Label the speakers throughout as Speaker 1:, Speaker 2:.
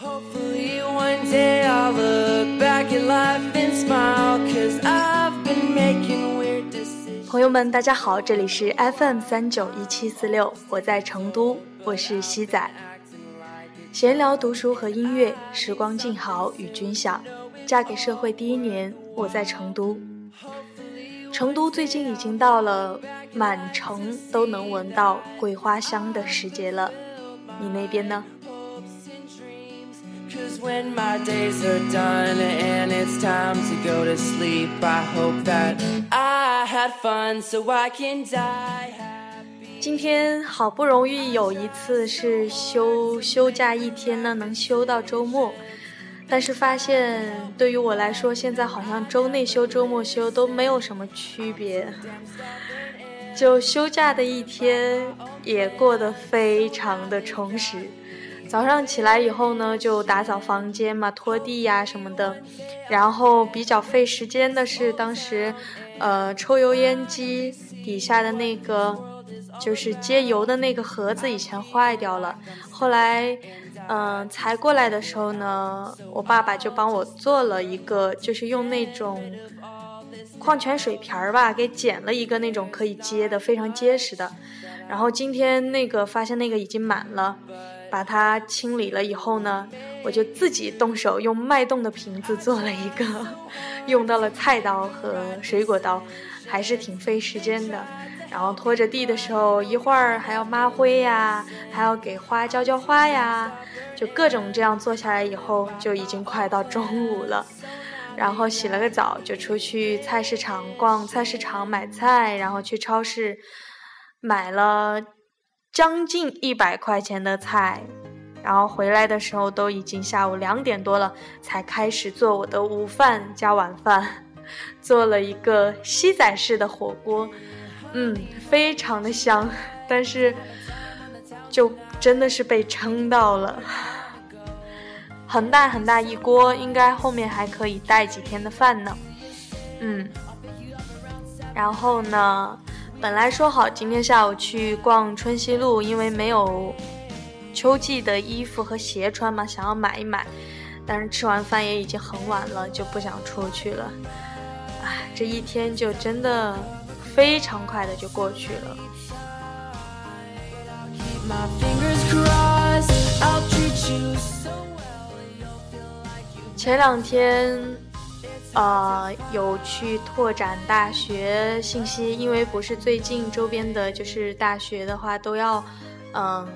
Speaker 1: Hopefully one day I'll look back at life and smile Cause I've been making weird decisions
Speaker 2: 朋友们，大家好，这里是 FM 三九一七四六，我在成都，我是西仔。闲聊、读书和音乐，时光静好与君享。嫁给社会第一年，我在成都。成都最近已经到了满城都能闻到桂花香的时节了，你那边呢？
Speaker 1: Cause when my days are done and it's time to go to sleep I hope that I had fun so I can die happy
Speaker 2: 今天好不容易有一次是休休假一天呢，能休到周末，但是发现对于我来说，现在好像周内休、周末休都没有什么区别。就休假的一天也过得非常的充实。早上起来以后呢，就打扫房间嘛，拖地呀、什么的。然后比较费时间的是，当时，呃，抽油烟机底下的那个，就是接油的那个盒子以前坏掉了，后来，嗯、才过来的时候呢，我爸爸就帮我做了一个，就是用那种矿泉水瓶儿吧，给剪了一个那种可以接的，非常结实的。然后今天那个发现那个已经满了，把它清理了以后呢，我就自己动手用脉动的瓶子做了一个，用到了菜刀和水果刀，还是挺费时间的。然后拖着地的时候，一会儿还要抹灰呀，还要给花浇浇花呀，就各种这样做下来以后，就已经快到中午了。然后洗了个澡，就出去菜市场逛菜市场买菜，然后去超市买了将近一百块钱的菜，然后回来的时候都已经下午两点多了，才开始做我的午饭加晚饭，做了一个西仔式的火锅，嗯，非常的香，但是就真的是被撑到了。很大很大一锅，应该后面还可以带几天的饭呢。嗯，然后呢，本来说好今天下午去逛春熙路，因为没有秋季的衣服和鞋穿嘛，想要买一买。但是吃完饭也已经很晚了，就不想出去了。唉，这一天就真的非常快的就过去了。前两天，呃，有去拓展大学信息，因为不是最近周边的，就是大学的话都要，嗯，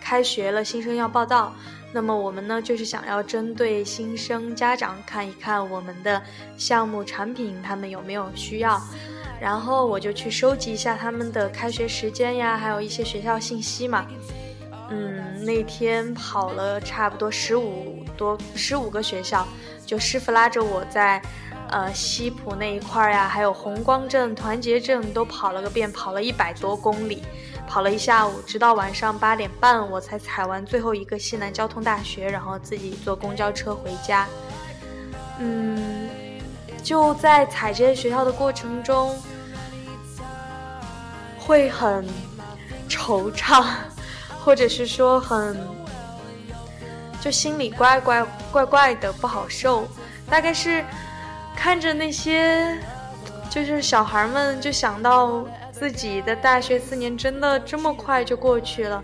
Speaker 2: 开学了，新生要报到。那么我们呢，就是想要针对新生家长看一看我们的项目产品，他们有没有需要。然后我就去收集一下他们的开学时间呀，还有一些学校信息嘛。嗯，那天跑了差不多十五多十五个学校，就师傅拉着我在，呃西浦那一块呀，还有红光镇、团结镇都跑了个遍，跑了一百多公里，跑了一下午，直到晚上八点半我才踩完最后一个西南交通大学，然后自己坐公交车回家。嗯，就在踩这些学校的过程中，会很惆怅。或者是说很，就心里怪怪怪怪的不好受，大概是看着那些就是小孩们，就想到自己的大学四年真的这么快就过去了。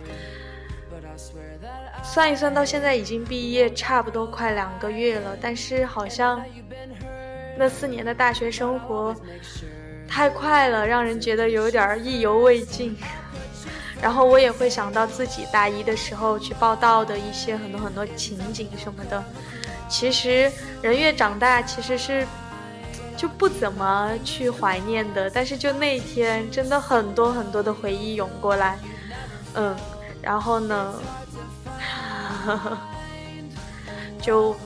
Speaker 2: 算一算，到现在已经毕业差不多快两个月了，但是好像那四年的大学生活太快了，让人觉得有点意犹未尽。然后我也会想到自己大一的时候去报道的一些很多很多情景什么的。其实人越长大，其实是就不怎么去怀念的。但是就那一天，真的很多很多的回忆涌过来，嗯，然后呢，就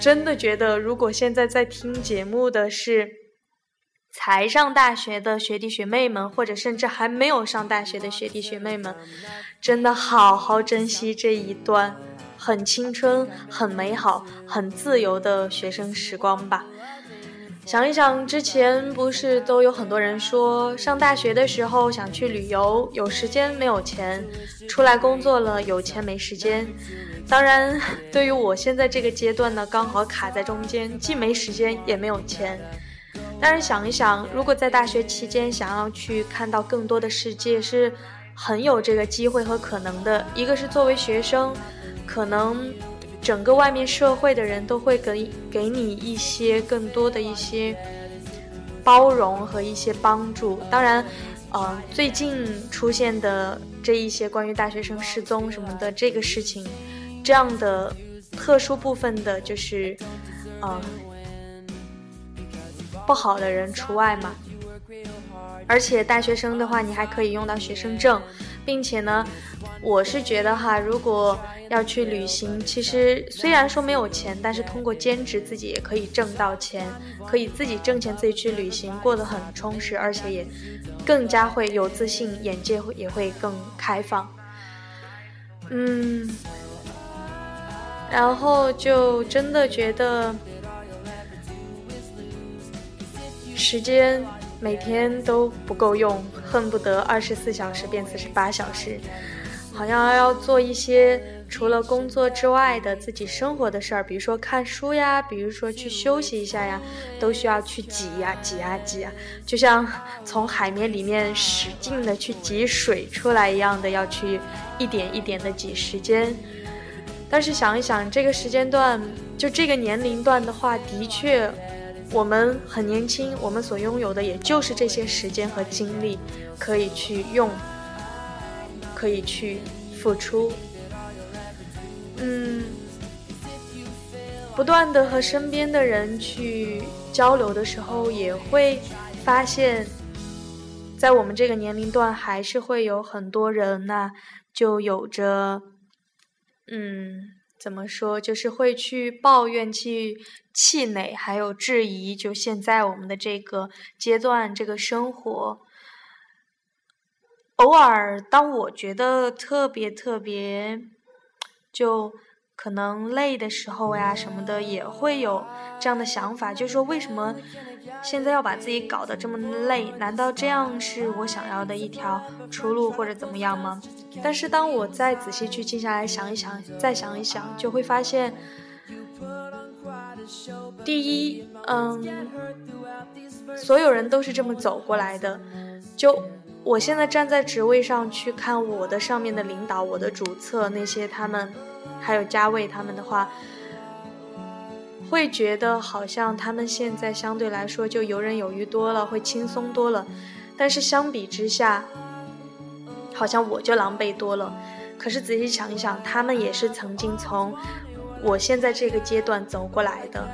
Speaker 2: 真的觉得，如果现在在听节目的是。才上大学的学弟学妹们，或者甚至还没有上大学的学弟学妹们，真的好好珍惜这一段很青春、很美好、很自由的学生时光吧。想一想，之前不是都有很多人说，上大学的时候想去旅游，有时间没有钱；出来工作了，有钱没时间。当然，对于我现在这个阶段呢，刚好卡在中间，既没时间也没有钱。但是想一想，如果在大学期间想要去看到更多的世界，是很有这个机会和可能的。一个是作为学生，可能整个外面社会的人都会给给你一些更多的一些包容和一些帮助。当然，呃，最近出现的这一些关于大学生失踪什么的这个事情，这样的特殊部分的，就是，呃。不好的人除外嘛，而且大学生的话，你还可以用到学生证，并且呢，我是觉得哈，如果要去旅行，其实虽然说没有钱，但是通过兼职自己也可以挣到钱，可以自己挣钱自己去旅行，过得很充实，而且也更加会有自信，眼界会也会更开放。嗯，然后就真的觉得。时间每天都不够用，恨不得二十四小时变四十八小时，好像要做一些除了工作之外的自己生活的事儿，比如说看书呀，比如说去休息一下呀，都需要去挤呀挤呀挤呀，就像从海绵里面使劲的去挤水出来一样的，要去一点一点的挤时间。但是想一想，这个时间段，就这个年龄段的话，的确。我们很年轻，我们所拥有的也就是这些时间和精力，可以去用，可以去付出。嗯，不断的和身边的人去交流的时候，也会发现，在我们这个年龄段，还是会有很多人呐，就有着，嗯。怎么说？就是会去抱怨、去气馁，还有质疑。就现在我们的这个阶段，这个生活，偶尔当我觉得特别特别，就。可能累的时候呀，什么的也会有这样的想法，就是说为什么现在要把自己搞得这么累？难道这样是我想要的一条出路，或者怎么样吗？但是当我再仔细去静下来想一想，再想一想，就会发现，第一，嗯，所有人都是这么走过来的。就我现在站在职位上去看我的上面的领导，我的主策那些他们。还有嘉卫他们的话，会觉得好像他们现在相对来说就游刃有余多了，会轻松多了。但是相比之下，好像我就狼狈多了。可是仔细想一想，他们也是曾经从我现在这个阶段走过来的，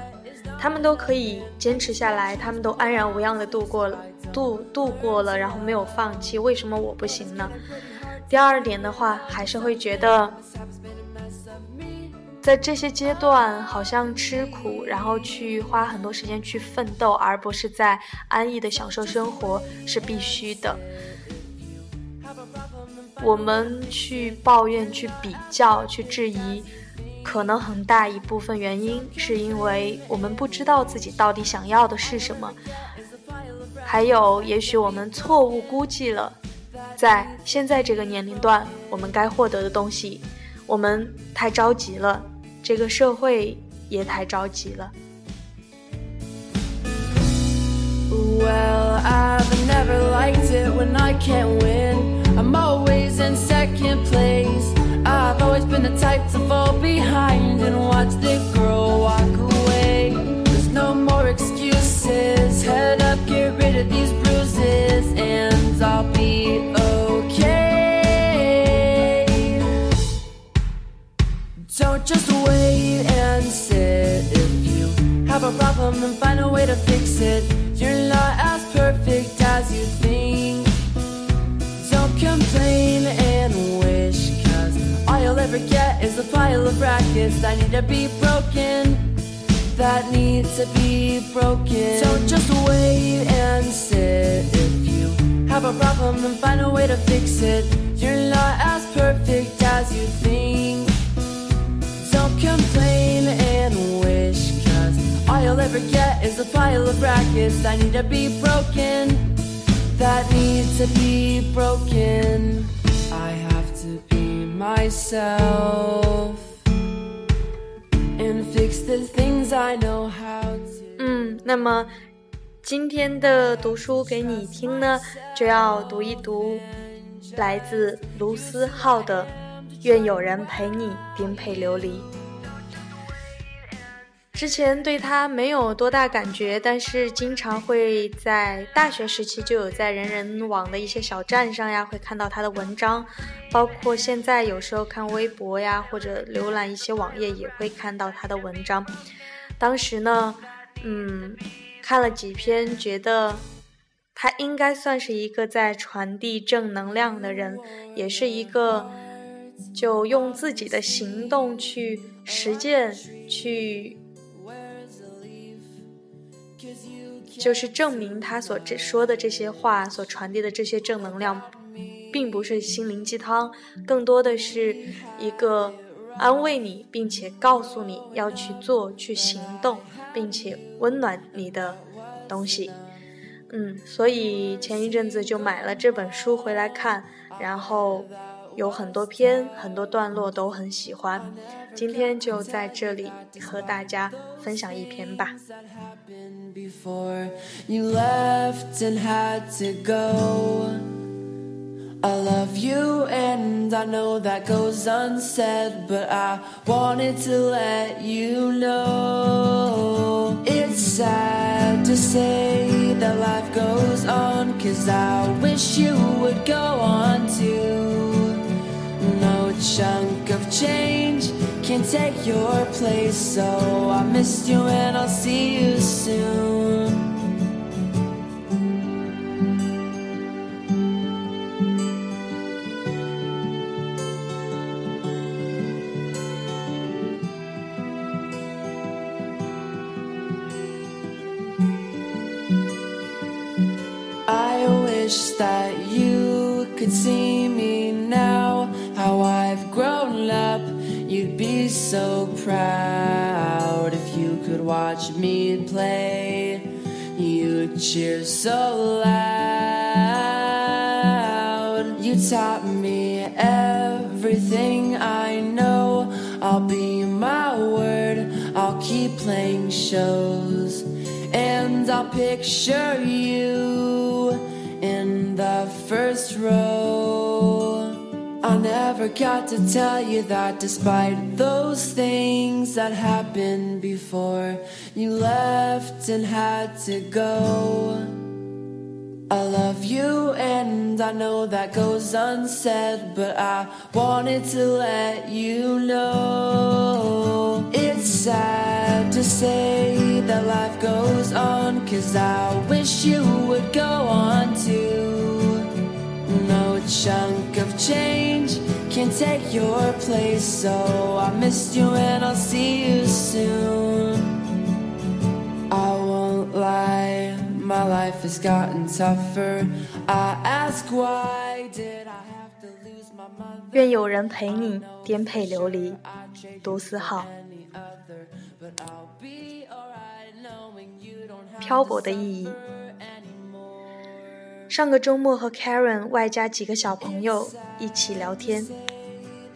Speaker 2: 他们都可以坚持下来，他们都安然无恙的度过了，度度过了，然后没有放弃。为什么我不行呢？第二点的话，还是会觉得。在这些阶段，好像吃苦，然后去花很多时间去奋斗，而不是在安逸的享受生活，是必须的。我们去抱怨、去比较、去质疑，可能很大一部分原因是因为我们不知道自己到底想要的是什么，还有，也许我们错误估计了，在现在这个年龄段，我们该获得的东西，我们太着急了。这个社会也太着急了。Well, I've never liked it when I can't win. I'm always in second place. I've always been the type to fall behind and watch the fix it. You're not as perfect as you think. Don't complain and wish, cause all you'll ever get is a pile of brackets that need to be broken. That need to be broken. So just wait and sit. If you have a problem, then find a way to fix it. You're not as perfect as you think Don't wish Cause all you'll ever get is a pile of brackets that need to be broken That need to be broken I have to be myself 嗯，那么今天的读书给你听呢，就要读一读来自卢思浩的《愿有人陪你颠沛流离》。 之前对他没有多大感觉，但是经常会在大学时期就有在人人网的一些小站上呀，会看到他的文章，包括现在有时候看微博呀，或者浏览一些网页也会看到他的文章。当时呢，嗯，看了几篇，觉得他应该算是一个在传递正能量的人，也是一个就用自己的行动去实践去。就是证明他所这说的这些话，所传递的这些正能量，并不是心灵鸡汤，更多的是一个安慰你，并且告诉你要去做、去行动，并且温暖你的东西。嗯，所以前一阵子就买了这本书回来看，然后有很多篇、很多段落都很喜欢。今天就在这里和大家分享一篇吧。before you left and had to go. I love you and I know that goes unsaid, but I wanted to let you know. It's sad to say that life goes on, cause I wish you would go on too. Chunk of change can take your place. So I missed you and I'll see you soon. I wish that you could see so proud if you could watch me play. You'd cheer so loud. You taught me everything I know. I'll be my word, I'll keep playing shows. And I'll picture you in the first row. Never to tell you that despite those things that happened before, you left and had to go. I love you and I know that goes unsaid, but I wanted to let you know. It's sad to say that life goes on, cause I wish you would go on too. No chunk of change can take your place. So I missed you and I'll see you soon. I won't lie, my life has gotten tougher. I ask why did I have to lose my mother? 愿有人陪你颠沛流离，杜思浩。漂泊的意义。上个周末和 Karen 外加几个小朋友一起聊天。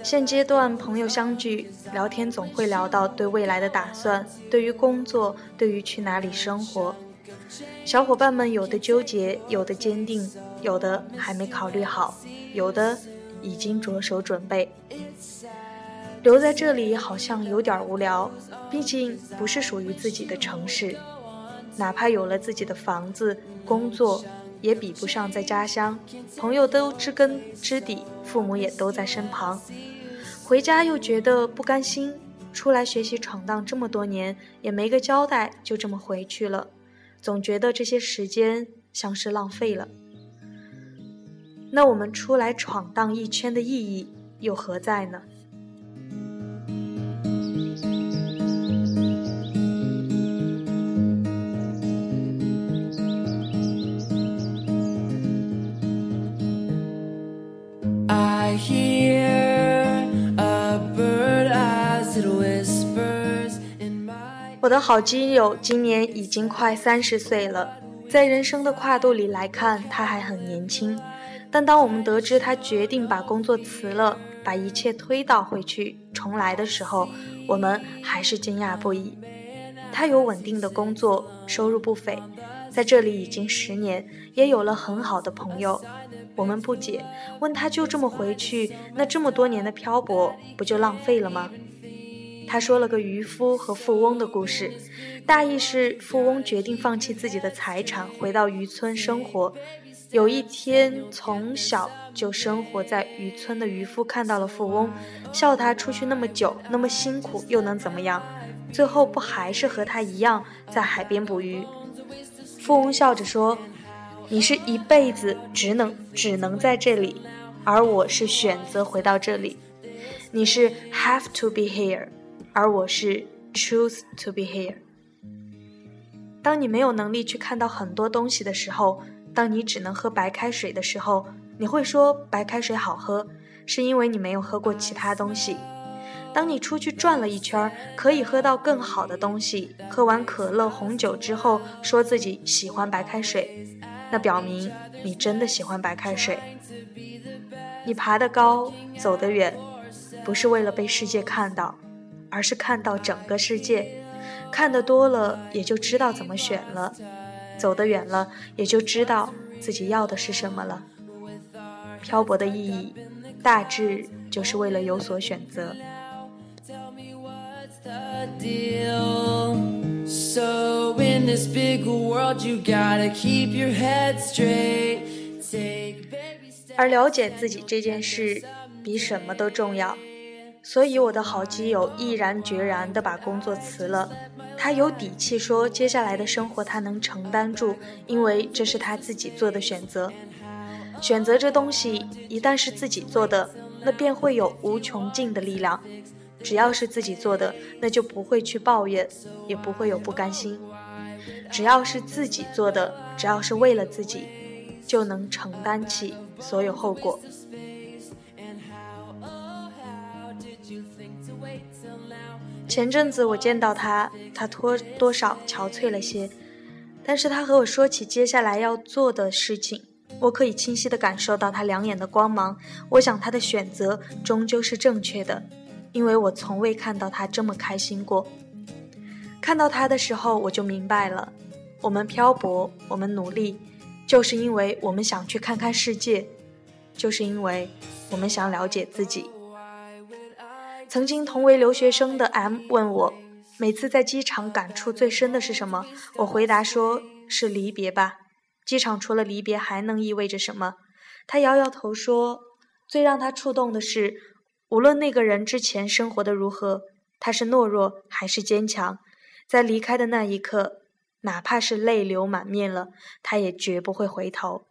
Speaker 2: 现阶段朋友相聚聊天，总会聊到对未来的打算，对于工作，对于去哪里生活。小伙伴们有的纠结，有的坚定，有的还没考虑好，有的已经着手准备。留在这里好像有点无聊，毕竟不是属于自己的城市，哪怕有了自己的房子、工作。也比不上在家乡，朋友都知根知底，父母也都在身旁。回家又觉得不甘心，出来学习闯荡这么多年，也没个交代，就这么回去了，总觉得这些时间像是浪费了。那我们出来闯荡一圈的意义又何在呢？我的好基友今年已经快三十岁了，在人生的跨度里来看，他还很年轻。但当我们得知他决定把工作辞了，把一切推倒回去，重来的时候，我们还是惊讶不已。他有稳定的工作，收入不菲，在这里已经十年，也有了很好的朋友。我们不解，问他就这么回去，那这么多年的漂泊不就浪费了吗？他说了个渔夫和富翁的故事，大意是富翁决定放弃自己的财产，回到渔村生活。有一天，从小就生活在渔村的渔夫看到了富翁，笑他出去那么久，那么辛苦，又能怎么样？最后不还是和他一样在海边捕鱼？富翁笑着说：“你是一辈子只能只能在这里，而我是选择回到这里。你是 have to be here。”而我是 choose to be here。当你没有能力去看到很多东西的时候，当你只能喝白开水的时候，你会说白开水好喝，是因为你没有喝过其他东西。当你出去转了一圈，可以喝到更好的东西，喝完可乐、红酒之后，说自己喜欢白开水，那表明你真的喜欢白开水。你爬得高，走得远，不是为了被世界看到。而是看到整个世界，看得多了也就知道怎么选了，走得远了也就知道自己要的是什么了。漂泊的意义，大致就是为了有所选择。而了解自己这件事，比什么都重要。所以，我的好基友毅然决然地把工作辞了。他有底气说，接下来的生活他能承担住，因为这是他自己做的选择。选择这东西，一旦是自己做的，那便会有无穷尽的力量。只要是自己做的，那就不会去抱怨，也不会有不甘心。只要是自己做的，只要是为了自己，就能承担起所有后果。前阵子我见到他，他多多少憔悴了些，但是他和我说起接下来要做的事情，我可以清晰地感受到他两眼的光芒。我想他的选择终究是正确的，因为我从未看到他这么开心过。看到他的时候，我就明白了，我们漂泊，我们努力，就是因为我们想去看看世界，就是因为我们想了解自己。曾经同为留学生的 M 问我，每次在机场感触最深的是什么？我回答说是离别吧。机场除了离别还能意味着什么？他摇摇头说，最让他触动的是，无论那个人之前生活的如何，他是懦弱还是坚强，在离开的那一刻，哪怕是泪流满面了，他也绝不会回头。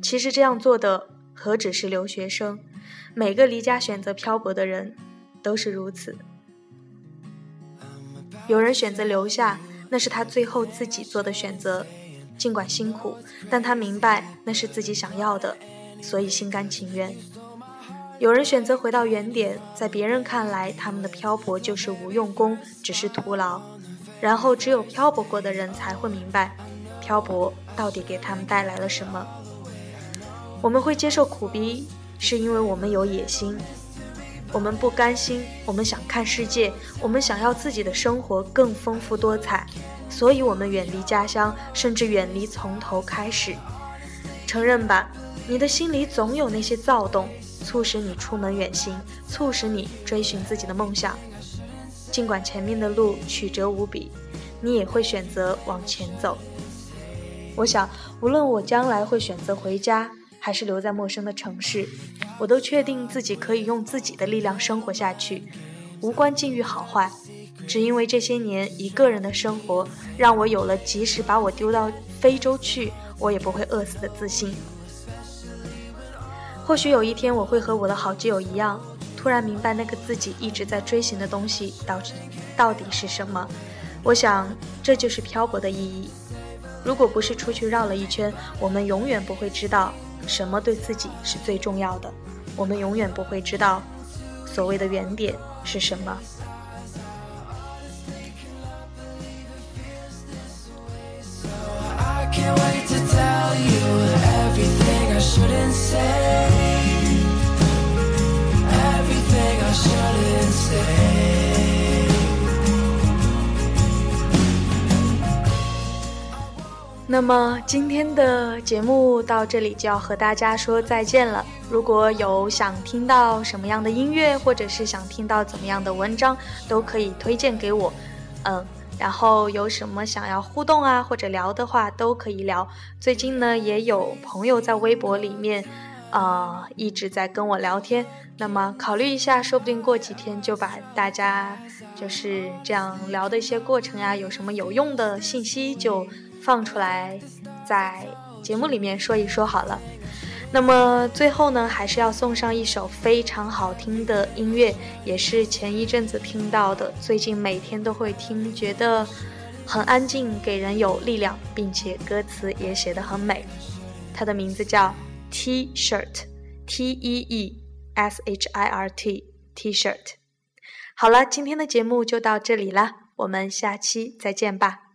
Speaker 2: 其实这样做的何止是留学生？每个离家选择漂泊的人都是如此。有人选择留下，那是他最后自己做的选择，尽管辛苦，但他明白那是自己想要的，所以心甘情愿。有人选择回到原点，在别人看来，他们的漂泊就是无用功，只是徒劳。然后，只有漂泊过的人才会明白，漂泊到底给他们带来了什么。我们会接受苦逼。是因为我们有野心，我们不甘心，我们想看世界，我们想要自己的生活更丰富多彩，所以我们远离家乡，甚至远离从头开始。承认吧，你的心里总有那些躁动，促使你出门远行，促使你追寻自己的梦想。尽管前面的路曲折无比，你也会选择往前走。我想，无论我将来会选择回家。还是留在陌生的城市，我都确定自己可以用自己的力量生活下去，无关境遇好坏，只因为这些年一个人的生活，让我有了即使把我丢到非洲去，我也不会饿死的自信。或许有一天我会和我的好基友一样，突然明白那个自己一直在追寻的东西到到底是什么。我想这就是漂泊的意义。如果不是出去绕了一圈，我们永远不会知道。什么对自己是最重要的？我们永远不会知道，所谓的原点是什么。everything I shouldn't say,
Speaker 3: 那么今天的节目到这里就要和大家说再见了。如果有想听到什么样的音乐，或者是想听到怎么样的文章，都可以推荐给我。嗯，然后有什么想要互动啊或者聊的话，都可以聊。最近呢，也有朋友在微博里面，啊，一直在跟我聊天。那么考虑一下，说不定过几天就把大家就是这样聊的一些过程呀，有什么有用的信息就。放出来，在节目里面说一说好了。那么最后呢，还是要送上一首非常好听的音乐，也是前一阵子听到的，最近每天都会听，觉得很安静，给人有力量，并且歌词也写得很美。它的名字叫 T-shirt，T E E S H I R T，T-shirt。好了，今天的节目就到这里啦，我们下期再见吧。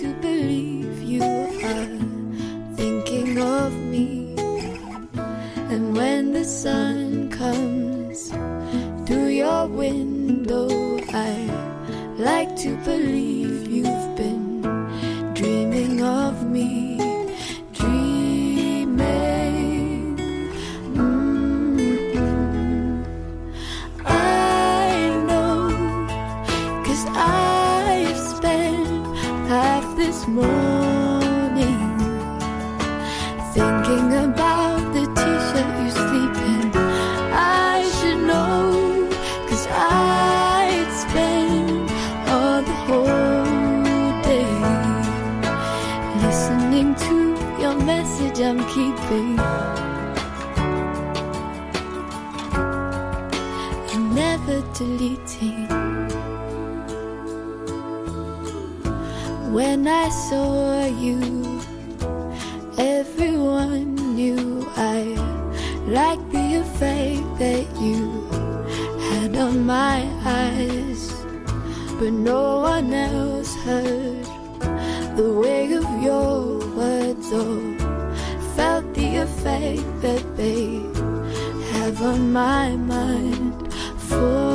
Speaker 3: to believe you are thinking of me. And when the sun comes through your window, I like to believe you've been dreaming of me. Deleting. When I saw you, everyone knew I liked the effect that you had on my eyes, but no one else heard the way of your words. or felt the effect that they have on my mind. Falling.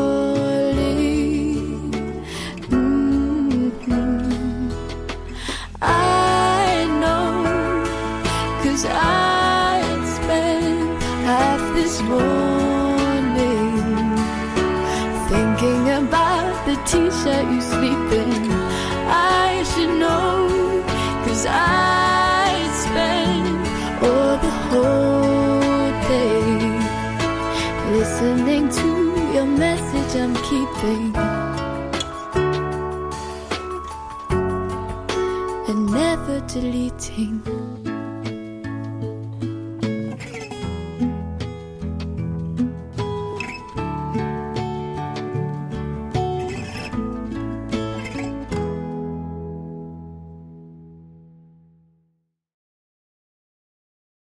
Speaker 3: This morning thinking about the t shirt you sleep in. I should know, cause I spent all the whole day listening to your message I'm keeping and never deleting.